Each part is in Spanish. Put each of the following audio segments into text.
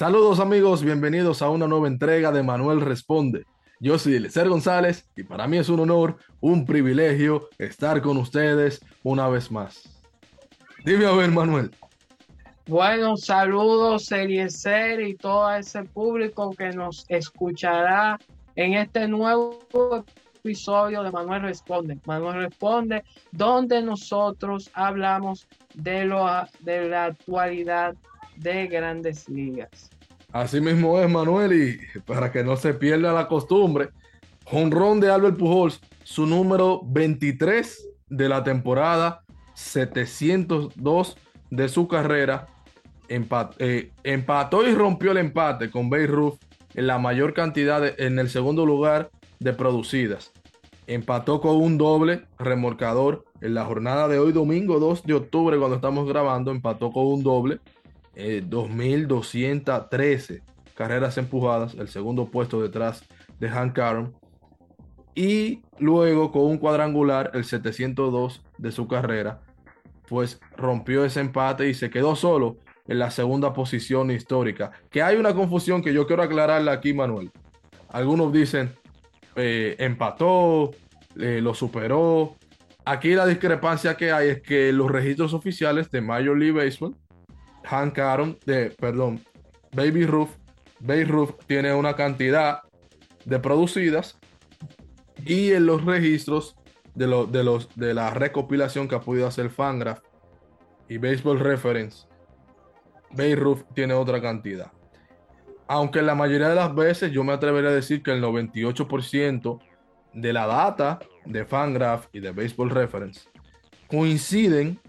Saludos amigos, bienvenidos a una nueva entrega de Manuel Responde. Yo soy Eliezer González y para mí es un honor, un privilegio estar con ustedes una vez más. Dime a ver, Manuel. Bueno, saludos Eliezer y todo ese público que nos escuchará en este nuevo episodio de Manuel Responde. Manuel Responde, donde nosotros hablamos de, lo, de la actualidad de grandes ligas. Así mismo es, Manuel, y para que no se pierda la costumbre, jonrón de Albert Pujols, su número 23 de la temporada, 702 de su carrera, eh, empató y rompió el empate con Bay en la mayor cantidad en el segundo lugar de producidas. Empató con un doble remorcador en la jornada de hoy, domingo 2 de octubre, cuando estamos grabando, empató con un doble 2.213 eh, carreras empujadas, el segundo puesto detrás de Hank Aaron. Y luego con un cuadrangular, el 702 de su carrera, pues rompió ese empate y se quedó solo en la segunda posición histórica. Que hay una confusión que yo quiero aclararla aquí, Manuel. Algunos dicen eh, empató, eh, lo superó. Aquí la discrepancia que hay es que los registros oficiales de Major League Baseball Hank Aaron, de, perdón, Baby Ruth, Baby Ruth tiene una cantidad de producidas y en los registros de, de, los, de la recopilación que ha podido hacer Fangraph y Baseball Reference, Baby Ruth tiene otra cantidad. Aunque la mayoría de las veces yo me atrevería a decir que el 98% de la data de Fangraph y de Baseball Reference coinciden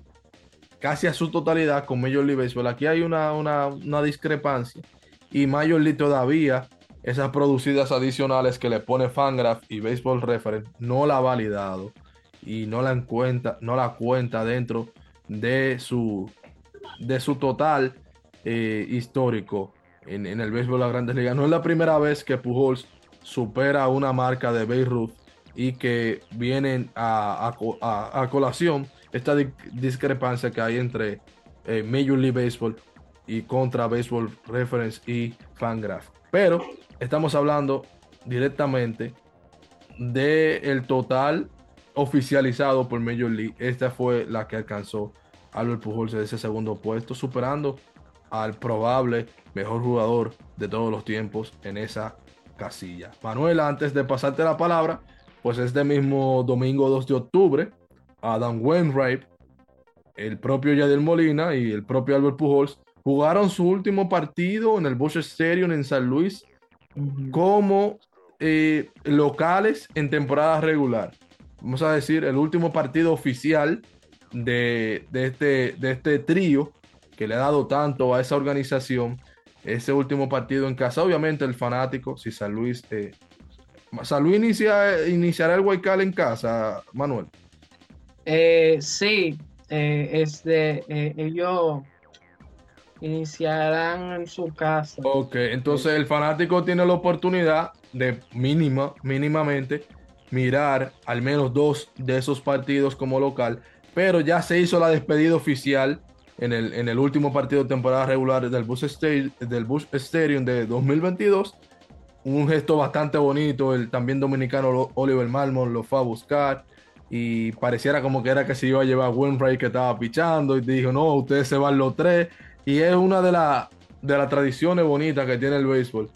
casi a su totalidad con Major League Baseball. Aquí hay una, discrepancia y Major League todavía esas producidas adicionales que le pone Fangraph y Baseball Reference no la ha validado y no la cuenta, no la cuenta dentro de su, de su total eh, histórico en, el béisbol de las grandes ligas. No es la primera vez que Pujols supera una marca de Beirut y que vienen a, a colación esta discrepancia que hay entre eh, Major League Baseball y contra Baseball Reference y Fangraph. Pero estamos hablando directamente del total oficializado por Major League. Esta fue la que alcanzó Albert Pujols de ese segundo puesto, superando al probable mejor jugador de todos los tiempos en esa casilla. Manuel, antes de pasarte la palabra, pues este mismo domingo 2 de octubre Adam Wainwright, el propio Yadier Molina y el propio Albert Pujols jugaron su último partido en el Busch Stadium en San Luis como eh, locales en temporada regular. Vamos a decir, el último partido oficial de, este, de este trío que le ha dado tanto a esa organización. Ese último partido en casa, obviamente el fanático, si San Luis... Eh, San Luis inicia, iniciará el Guaycal en casa, Manuel. Eh, sí, este, ellos iniciarán en su casa. Ok, entonces el fanático tiene la oportunidad de mínima, mínimamente mirar al menos dos de esos partidos como local, pero ya se hizo la despedida oficial en el, en el último partido de temporada regular del Bus, del Bus Stadium de 2022. Un gesto bastante bonito, el también dominicano Oliver Malmon lo fue a buscar y pareciera como que era que se iba a llevar Winfrey que estaba pichando y dijo, no, ustedes se van los tres. Y es una de, de las tradiciones bonitas que tiene el béisbol,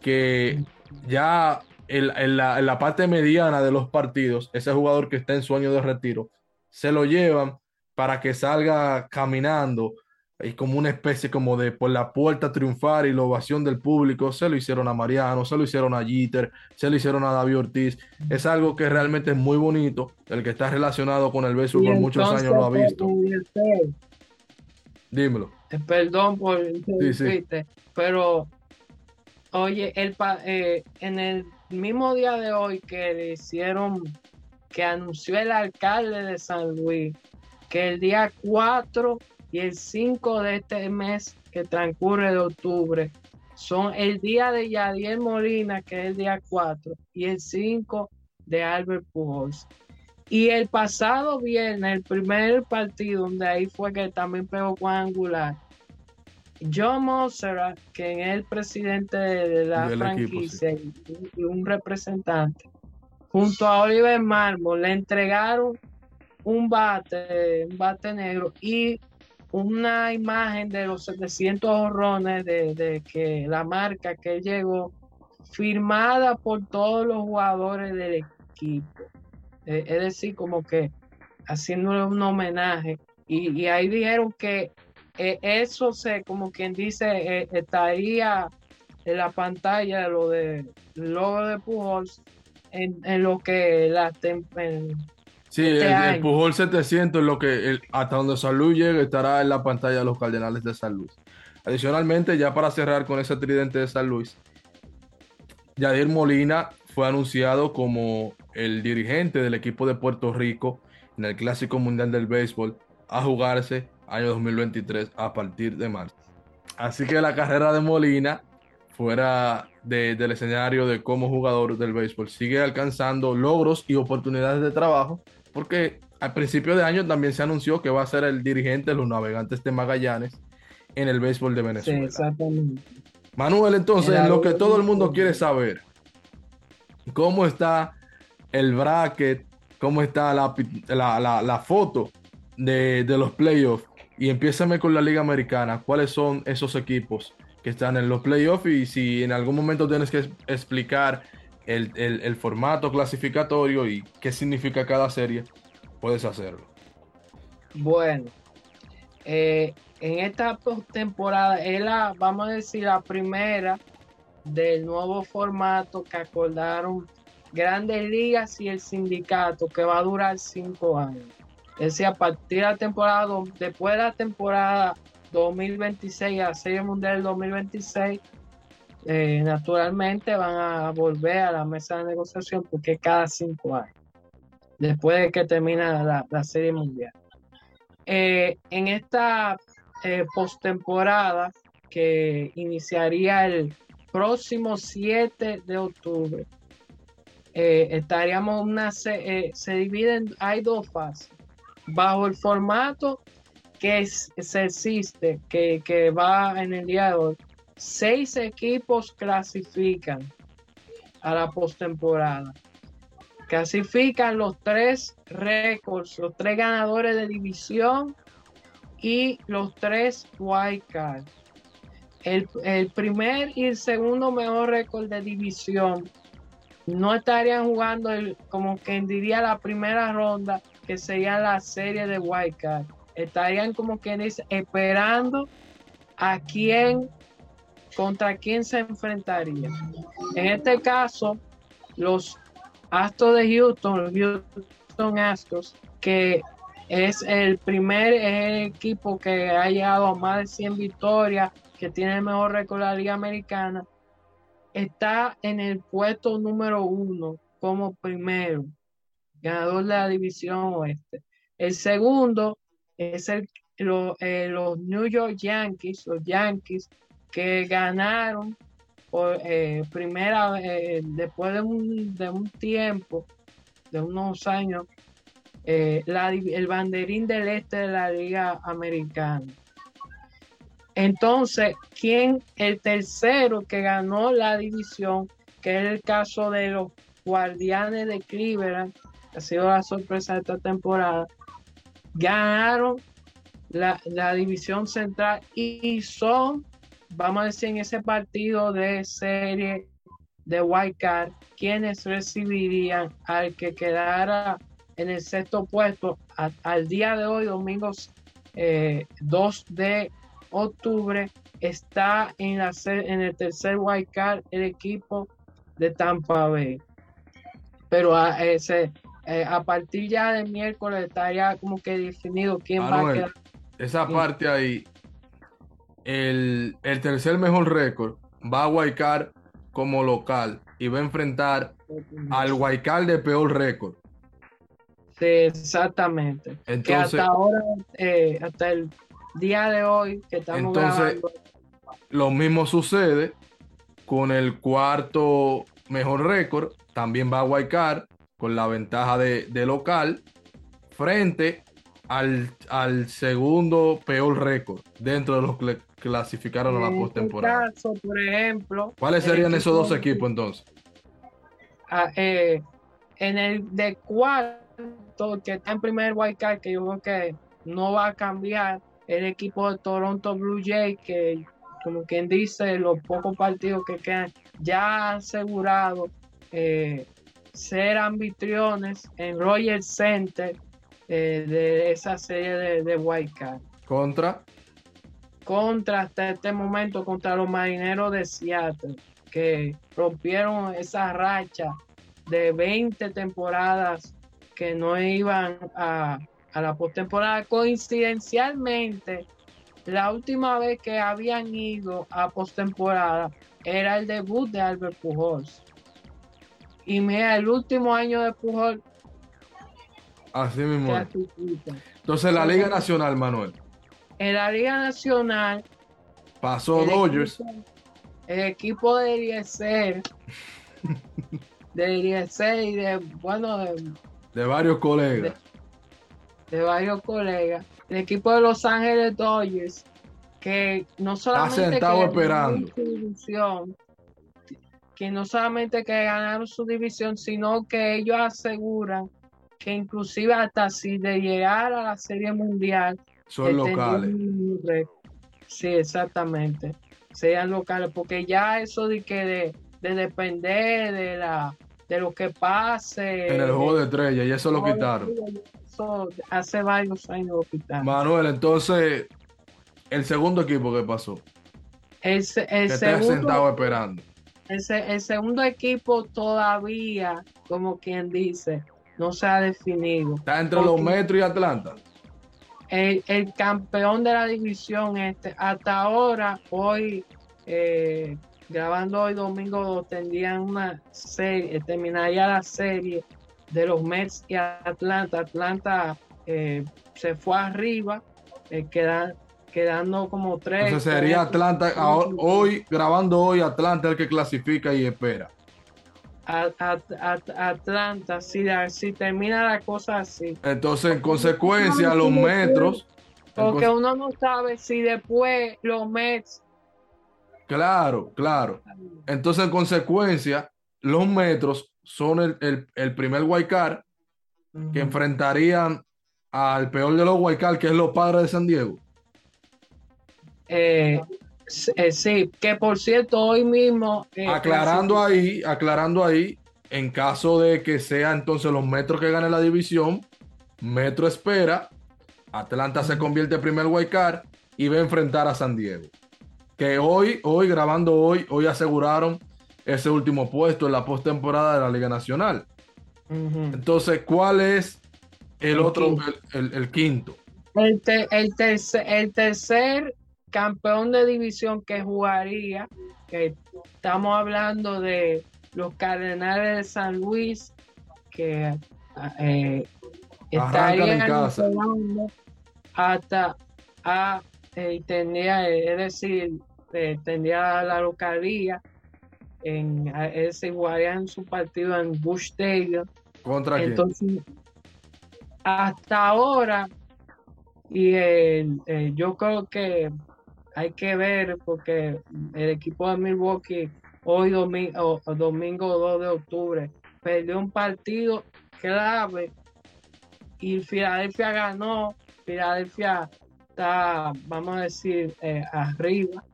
que ya en, la, en, la, parte mediana de los partidos, ese jugador que está en sueño de retiro, se lo llevan para que salga caminando y como una especie como de por la puerta triunfar y la ovación del público, se lo hicieron a Mariano, se lo hicieron a Jeter, se lo hicieron a David Ortiz. Es algo que realmente es muy bonito. El que está relacionado con el béisbol por muchos años lo ha visto. Dímelo. Eh, perdón por sí, pero oye, el eh, en el mismo día de hoy que le hicieron, que anunció el alcalde de San Luis, que el día 4 y el 5 de este mes que transcurre de octubre son el día de Yadier Molina, que es el día 4, y el 5 de Albert Pujols. Y el pasado viernes, el primer partido, donde ahí fue que también pegó angular John Mosera, que es el presidente de la franquicia y un representante, junto a Oliver Marmo, le entregaron un bate, un bate negro y una imagen de los 700 horrones de, que la marca que llegó firmada por todos los jugadores del equipo. Eh, es decir, como que haciéndole un homenaje. Y, ahí dijeron que eh, eso se, como quien dice, eh, estaría en la pantalla lo de logo de Pujols en, lo que la Sí, este el, Pujol 700 es lo que hasta donde Salud llegue estará en la pantalla de los Cardenales de San Luis. Adicionalmente, ya para cerrar con ese tridente de San Luis, Yadir Molina fue anunciado como el dirigente del equipo de Puerto Rico en el Clásico Mundial del Béisbol a jugarse año 2023 a partir de marzo. Así que la carrera de Molina, fuera del escenario de como jugador del béisbol, sigue alcanzando logros y oportunidades de trabajo porque al principio de año también se anunció que va a ser el dirigente de los navegantes de Magallanes en el béisbol de Venezuela. Sí, exactamente. Manuel, entonces, lo que todo el mundo quiere saber, ¿cómo está el bracket? ¿Cómo está la, foto de, los playoffs? Y empiézame con la Liga Americana. ¿Cuáles son esos equipos que están en los playoffs? Y si en algún momento tienes que explicar el, formato clasificatorio y qué significa cada serie, puedes hacerlo. Bueno, eh, en esta temporada es la, vamos a decir, la primera del nuevo formato que acordaron Grandes Ligas y el sindicato que va a durar cinco años. Es decir, a partir de la temporada, después de la temporada 2026, la Serie Mundial 2026, eh, naturalmente van a volver a la mesa de negociación porque cada cinco años, después de que termina la, serie mundial. Eh, en esta eh, postemporada que iniciaría el próximo 7 de octubre, estaríamos una se, se dividen, hay dos fases, bajo el formato que se existe, que, que va en el día de hoy seis equipos clasifican a la postemporada. Clasifican los tres récords, los tres ganadores de división y los tres wild cards. El, primer y el segundo mejor récord de división no estarían jugando como quien diría la primera ronda, que sería la serie de wild card. Estarían como quien dice esperando a quién ¿contra quién se enfrentaría? En este caso, los Astros de Houston, los Houston Astros, que es el primer equipo que ha llegado a más de 100 victorias, que tiene el mejor récord de la Liga Americana, está en el puesto número uno como primero, ganador de la división oeste. El segundo es el, eh, los New York Yankees, los Yankees que ganaron por eh, primera eh, después de un, de un, tiempo, de unos años, eh, el banderín del este de la Liga Americana. Entonces, ¿quién? El tercero que ganó la división, que es el caso de los Guardianes de Cleveland, que ha sido la sorpresa de esta temporada, ganaron la, la división central y son vamos a decir, en ese partido de serie de White Card, quienes recibirían al que quedara en el sexto puesto al día de hoy, domingo 2 eh, de octubre, está en, la, en el tercer White Card el equipo de Tampa Bay. Pero a, ese, eh, a partir ya de miércoles estaría como que definido quién va a quedar. Esa parte ahí el, tercer mejor récord va a Guaycar como local y va a enfrentar al Guaycar de peor récord. Sí, exactamente. Entonces, hasta ahora, eh, hasta el día de hoy que estamos entonces, Lo mismo sucede con el cuarto mejor récord. También va a Guaycar con la ventaja de, de local frente al, segundo peor récord dentro de los clasificaron a la este postemporada. por ejemplo. ¿Cuáles serían esos dos equipos entonces? Ah, eh, en el de cuarto, que está en primer wildcard, que yo creo que no va a cambiar, el equipo de Toronto Blue Jays, que como quien dice, los pocos partidos que quedan ya asegurado eh, ser anfitriones en Royal Center eh, de esa serie de, de Wildcard. ¿Contra? Contra hasta este momento, contra los marineros de Seattle, que rompieron esa racha de 20 temporadas que no iban a, a la postemporada. Coincidencialmente, la última vez que habían ido a postemporada era el debut de Albert Pujols. Y mira, el último año de Pujol. Así mismo. Entonces, la Liga Nacional, Manuel. En la Liga Nacional. Pasó Dodgers. el equipo de Eliezer. de Eliezer y de, bueno, de, varios colegas. De, varios colegas. El equipo de Los Ángeles Dodgers. Que no solamente. Está sentado esperando que no solamente que ganaron su división, sino que ellos aseguran que inclusive hasta si de llegar a la Serie Mundial son locales. Sí, exactamente. Sean locales, porque ya eso de que de, depender de la de lo que pase en el juego de estrella, y eso lo quitaron. Eso hace varios años lo quitaron. Manuel, entonces, el segundo equipo que pasó. El, el que segundo, sentado esperando. El, segundo equipo todavía, como quien dice, no se ha definido. Está entre los Metros y Atlanta. El, campeón de la división este, hasta ahora, hoy, eh, grabando hoy domingo, tendrían una serie, terminaría la serie de los Mets y Atlanta. Atlanta eh, se fue arriba, eh, quedan quedando como tres. Entonces sería Atlanta, hoy, grabando hoy, Atlanta el que clasifica y espera. Atlanta, si, si termina la cosa así. Entonces, en consecuencia, los metros. Porque uno no sabe si después los Mets. Claro, claro. Entonces, en consecuencia, los metros son el, el, primer Guaycar que enfrentarían al peor de los Guaycar, que es los padres de San Diego. Eh, sí, que por cierto, hoy mismo. Eh, aclarando ahí, aclarando ahí, en caso de que sea entonces los metros que gane la división, Metro espera, Atlanta se convierte en primer wildcard y va a enfrentar a San Diego. Que hoy, hoy, grabando hoy, hoy aseguraron ese último puesto en la postemporada de la Liga Nacional. Entonces, ¿cuál es el, otro, El, quinto? El, el, el tercer campeón de división que jugaría, que estamos hablando de los Cardenales de San Luis, que eh, estarían hasta a eh, tendría, es decir, eh, tendría la localía en ese jugarían su partido en Bush Stadium. ¿Contra Entonces, hasta ahora, y yo creo que hay que ver porque el equipo de Milwaukee hoy domingo, domingo 2 de octubre perdió un partido clave y Filadelfia ganó. Filadelfia está, vamos a decir, eh, arriba.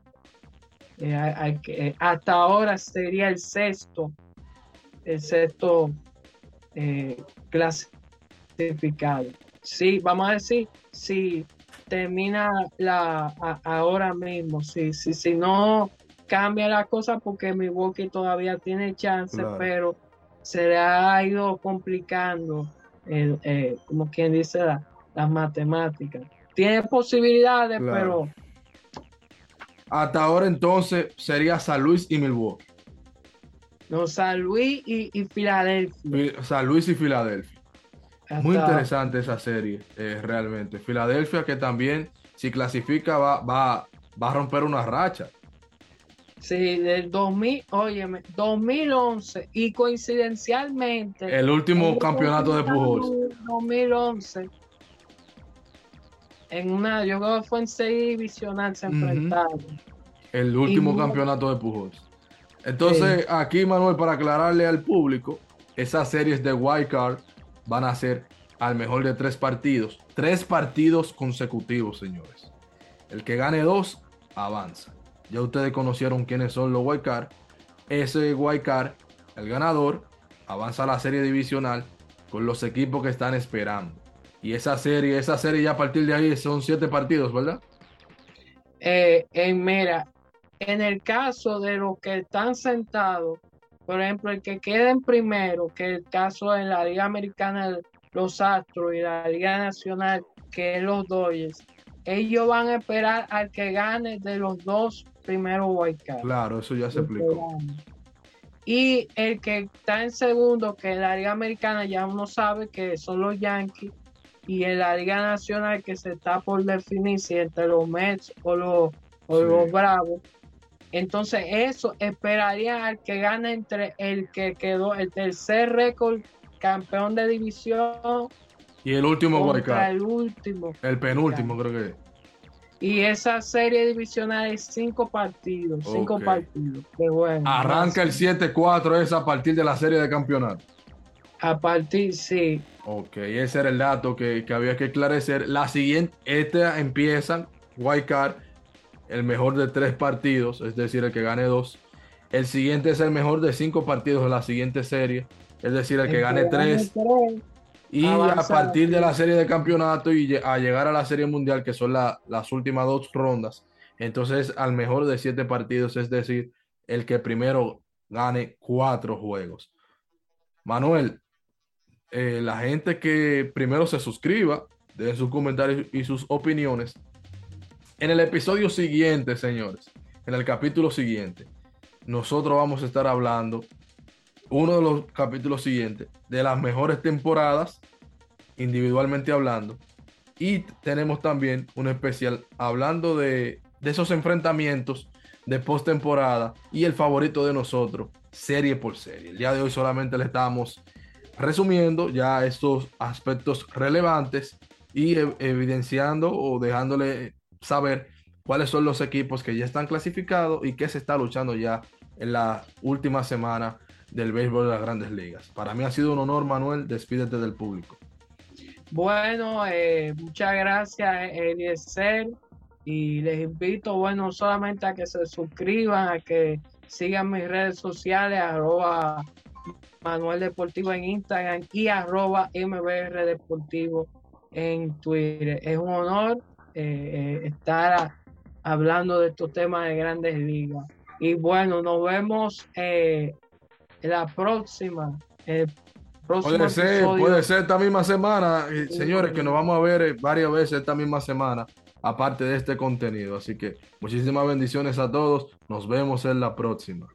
Eh, eh, hasta ahora sería el sexto, el sexto clasificado. Sí, vamos a decir, sí termina la ahora mismo. Si, si, si no cambia la cosa porque Milwaukee todavía tiene chance, pero se le ha ido complicando, el, eh, como quien dice, las matemáticas. Tiene posibilidades, pero... Hasta ahora entonces sería San Luis y Milwaukee. No, San Luis y, y Filadelfia. San Luis y Filadelfia. Muy interesante esa serie, eh, realmente. Filadelfia que también, si clasifica, va, va, va a romper una racha. Sí, del 2000, óyeme, 2011 y coincidencialmente. El último campeonato de Pujols. 2011. en una, yo creo que fue en seis divisional se enfrentaron. El último campeonato de Pujols. Entonces, aquí, Manuel, para aclararle al público, esas series de wild card van a ser al mejor de tres partidos. Tres partidos consecutivos, señores. El que gane dos, avanza. Ya ustedes conocieron quiénes son los wild card. Ese wild card, el ganador, avanza a la serie divisional con los equipos que están esperando. Y esa serie, esa serie ya a partir de ahí son siete partidos, ¿verdad? Eh, mira, en el caso de los que están sentados, por ejemplo, el que quede en primero, que el caso en la Liga Americana, los Astros y la Liga Nacional, que es los Dodgers, ellos van a esperar al que gane de los dos primeros wildcards. Claro, eso ya se explicó. Y el que está en segundo, que es la Liga Americana, ya uno sabe que son los Yankees. Y en la Liga Nacional, que se está por definir si entre los Mets o los, o los Bravos. Entonces, eso esperaría al que gane entre el que quedó el tercer récord campeón de división. Y el último El último. El penúltimo, creo que Y esa serie divisional es cinco partidos. Cinco partidos. Arranca el 7-4 es a partir de la serie de campeonato. A partir, sí. Ok, ese era el dato que, había que esclarecer. La siguiente, esta empieza, White Card, el mejor de tres partidos, es decir, el que gane dos. El siguiente es el mejor de cinco partidos de la siguiente serie, es decir, el que gane tres. Y a partir de la serie de campeonato y a llegar a la serie mundial, que son las últimas dos rondas, entonces al mejor de siete partidos, es decir, el que primero gane cuatro juegos. Manuel, eh, la gente que primero se suscriba, den sus comentarios y sus opiniones. En el episodio siguiente, señores, en el capítulo siguiente, nosotros vamos a estar hablando uno de los capítulos siguientes de las mejores temporadas, individualmente hablando. Y tenemos también un especial hablando de, esos enfrentamientos de postemporada y el favorito de nosotros, serie por serie. El día de hoy solamente le estamos resumiendo ya estos aspectos relevantes y evidenciando o dejándole saber cuáles son los equipos que ya están clasificados y que se está luchando ya en la última semana del béisbol de las grandes ligas. Para mí ha sido un honor, Manuel. Despídete del público. Bueno, eh, muchas gracias, Eliezer. Y les invito, bueno, solamente a que se suscriban, a que sigan mis redes sociales, arroba Manuel Deportivo en Instagram y arroba MBR Deportivo en Twitter. Es un honor eh, eh, estar hablando de estos temas de grandes ligas. Y bueno, nos vemos la próxima. puede ser, puede ser esta misma semana, señores, que nos vamos a ver eh, varias veces esta misma semana, aparte de este contenido. Así que muchísimas bendiciones a todos. Nos vemos en la próxima.